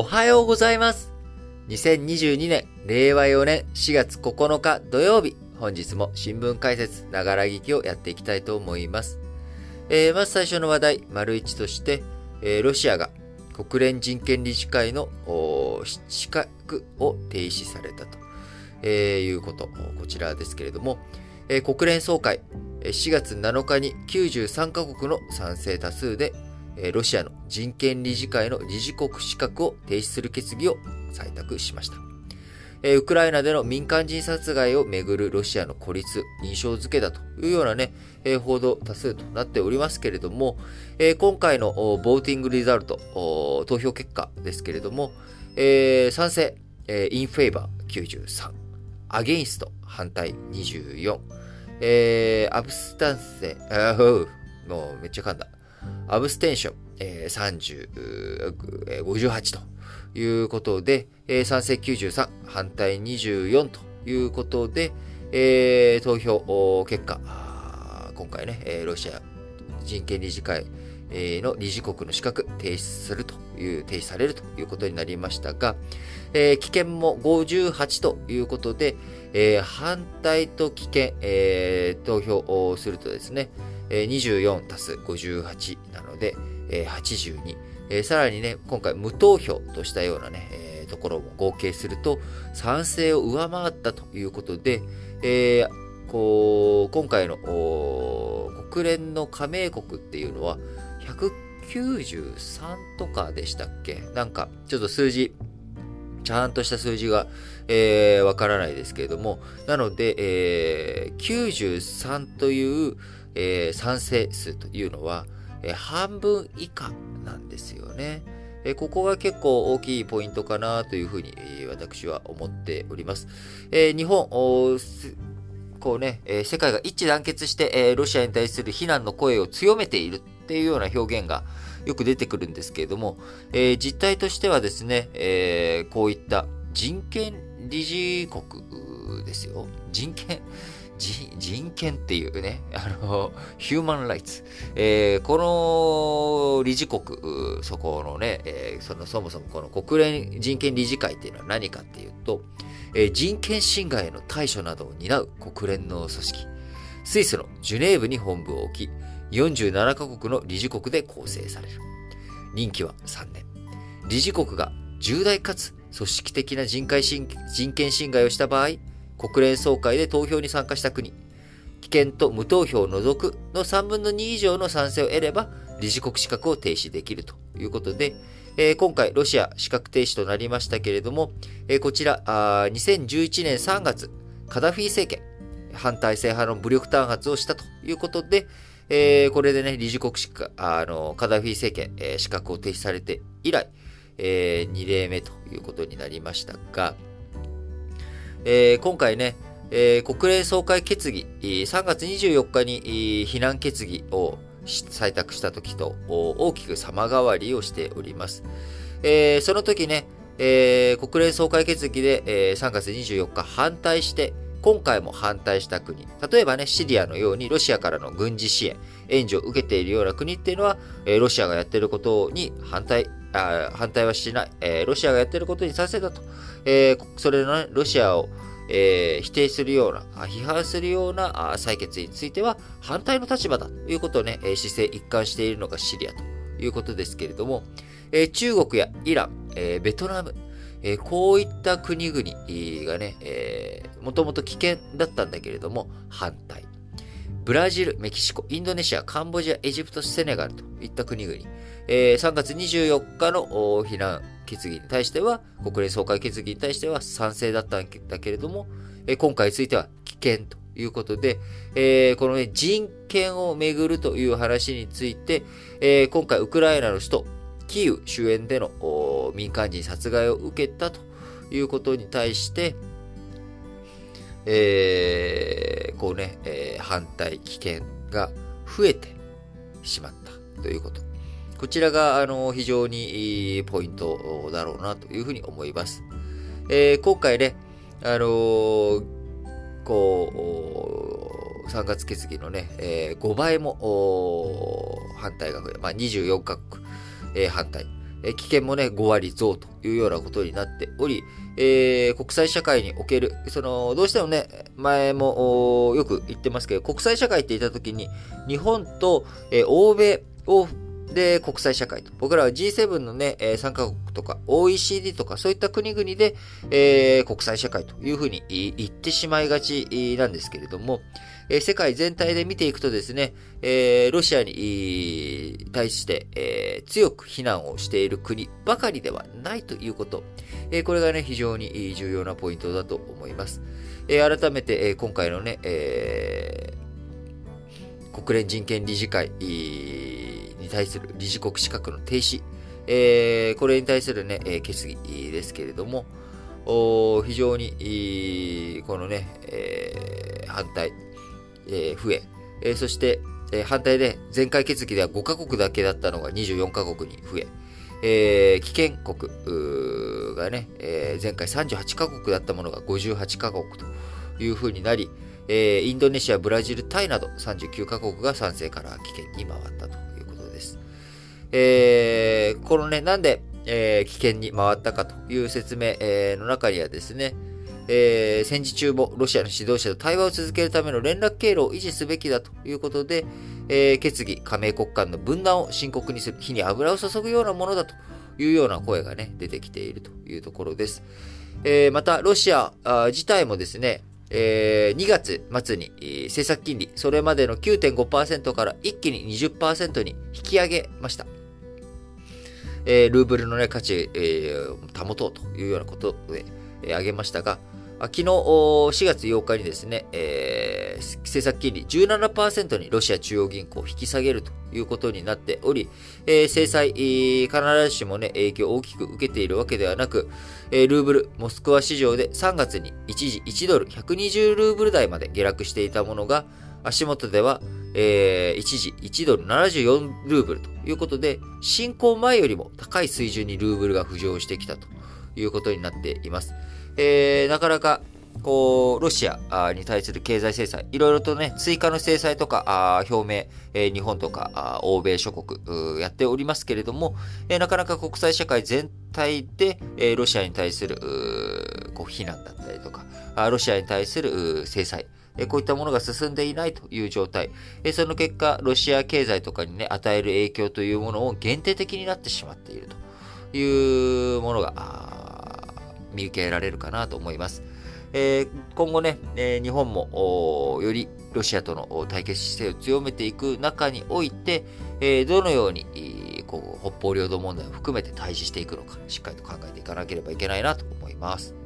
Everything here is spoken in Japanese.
おはようございます。2022年、令和4年4月9日土曜日、本日も新聞解説、ながら聞きをやっていきたいと思います。えー、まず最初の話題、丸一として、えー、ロシアが国連人権理事会の資格を停止されたと、えー、いうこと、こちらですけれども、えー、国連総会、4月7日に93カ国の賛成多数で、ロシアの人権理事会の理事国資格を停止する決議を採択しました。ウクライナでの民間人殺害をめぐるロシアの孤立、印象付けだというようなね、報道多数となっておりますけれども、今回のボーティングリザルト、投票結果ですけれども、賛成、インフェイバー93、アゲインスト反対24、アブスタンセ、もうめっちゃ噛んだ。アブステンション、えー、30、58ということで、えー、賛成93、反対24ということで、えー、投票結果、今回ね、ロシア人権理事会の理事国の資格停止するという、停止されるということになりましたが、えー、棄権も58ということで、えー、反対と棄権、えー、投票をするとですね、24足す58なので、82。さらにね、今回無投票としたようなね、ところも合計すると、賛成を上回ったということで、えー、こう、今回の国連の加盟国っていうのは、193とかでしたっけ？なんか、ちょっと数字、ちゃんとした数字が、えー、わからないですけれども、なので、えー、93という、えー、賛成数というのは、えー、半分以下なんですよね。え、ここが結構大きいポイントかなというふうに、え、私は思っております。え、日本、こうね、え、世界が一致団結して、え、ロシアに対する非難の声を強めているっていうような表現がよく出てくるんですけれども、え、実態としてはですね、え、こういった人権理事国ですよ。人権、人権っていうね、あの、ヒューマンライツ。えー、この理事国、そこのね、えー、そのそもそもこの国連人権理事会っていうのは何かっていうと、えー、人権侵害への対処などを担う国連の組織。スイスのジュネーブに本部を置き、47カ国の理事国で構成される。任期は3年。理事国が重大かつ組織的な人権侵害をした場合、国連総会で投票に参加した国、棄権と無投票を除くの3分の2以上の賛成を得れば、理事国資格を停止できるということで、えー、今回、ロシア資格停止となりましたけれども、えー、こちらあ、2011年3月、カダフィ政権、反体制派の武力弾圧をしたということで、えー、これでね、理事国資格、あの、カダフィ政権、えー、資格を停止されて以来、えー、2例目ということになりましたが、えー、今回ね、えー、国連総会決議、3月24日に非難決議を採択した時と大きく様変わりをしております。えー、その時ね、えー、国連総会決議で、えー、3月24日反対して、今回も反対した国、例えばね、シリアのようにロシアからの軍事支援、援助を受けているような国っていうのは、えー、ロシアがやってることに反対、あ反対はしない、えー、ロシアがやっていることに賛成だと、えー、それの、ね、ロシアを、えー、否定するような、批判するような採決については反対の立場だということをね、姿勢一貫しているのがシリアということですけれども、え、中国やイラン、え、ベトナム、え、こういった国々がね、もともと危険だったんだけれども、反対。ブラジル、メキシコ、インドネシア、カンボジア、エジプト、セネガルといった国々、えー、3月24日の避難決議に対しては、国連総会決議に対しては賛成だったんだけれども、えー、今回については危険ということで、えー、この、ね、人権をめぐるという話について、えー、今回ウクライナの首都キーウ周辺での民間人殺害を受けたということに対して、えー、こうね、えー、反対、危険が増えてしまったということ。こちらが、あの、非常にいいポイントだろうなというふうに思います。えー、今回ね、あのー、こう、3月決議のね、えー、5倍も反対が増え、まあ、24カ国、えー、反対。え危険もね、5割増というようなことになっており、えー、国際社会における、その、どうしてもね、前もよく言ってますけど、国際社会って言った時に、日本と、えー、欧米をで、国際社会と。僕らは G7 のね、えー、参加国とか OECD とかそういった国々で、えー、国際社会というふうに言ってしまいがちなんですけれども、えー、世界全体で見ていくとですね、えー、ロシアに対して、えー、強く非難をしている国ばかりではないということ、えー、これがね、非常に重要なポイントだと思います。えー、改めて、えー、今回のね、えー、国連人権理事会、対する理事国資格の停止、えー、これに対するね、え決議ですけれども、非常に、このね、えー、反対、えー、増え、えー、そして、えー、反対で前回決議では5カ国だけだったのが24カ国に増え、えー、危険国がね、えー、前回38カ国だったものが58カ国というふうになり、えー、インドネシア、ブラジル、タイなど39カ国が賛成から危険に回ったとえー、このね、なんで、えー、危険に回ったかという説明、えー、の中にはですね、えー、戦時中もロシアの指導者と対話を続けるための連絡経路を維持すべきだということで、えー、決議、加盟国間の分断を深刻にする、火に油を注ぐようなものだというような声がね、出てきているというところです。えー、また、ロシア自体もですね、えー、2月末に、政策金利、それまでの9.5%から一気に20%に引き上げました。えー、ルーブルの、ね、価値、えー、保とうというようなことで、えー、挙げましたが、昨日4月8日にですね、えー、政策金利17%にロシア中央銀行を引き下げるということになっており、えー、制裁、必ずしもね、影響を大きく受けているわけではなく、えー、ルーブル、モスクワ市場で3月に一時1ドル120ルーブル台まで下落していたものが、足元ではえー、一時1ドル74ルーブルということで、侵攻前よりも高い水準にルーブルが浮上してきたということになっています。えー、なかなか、こう、ロシアに対する経済制裁、いろいろとね、追加の制裁とか、表明、え、日本とか、欧米諸国、やっておりますけれども、え、なかなか国際社会全体で、え、ロシアに対する、こう、非難だったりとか、ロシアに対する制裁、こういったものが進んでいないという状態。その結果、ロシア経済とかにね、与える影響というものを限定的になってしまっているというものが、見受けられるかなと思います。え、今後ね、え、日本もよりロシアとの対決姿勢を強めていく中において、え、どのようにこう北方領土問題を含めて対峙していくのか、しっかりと考えていかなければいけないなと思います。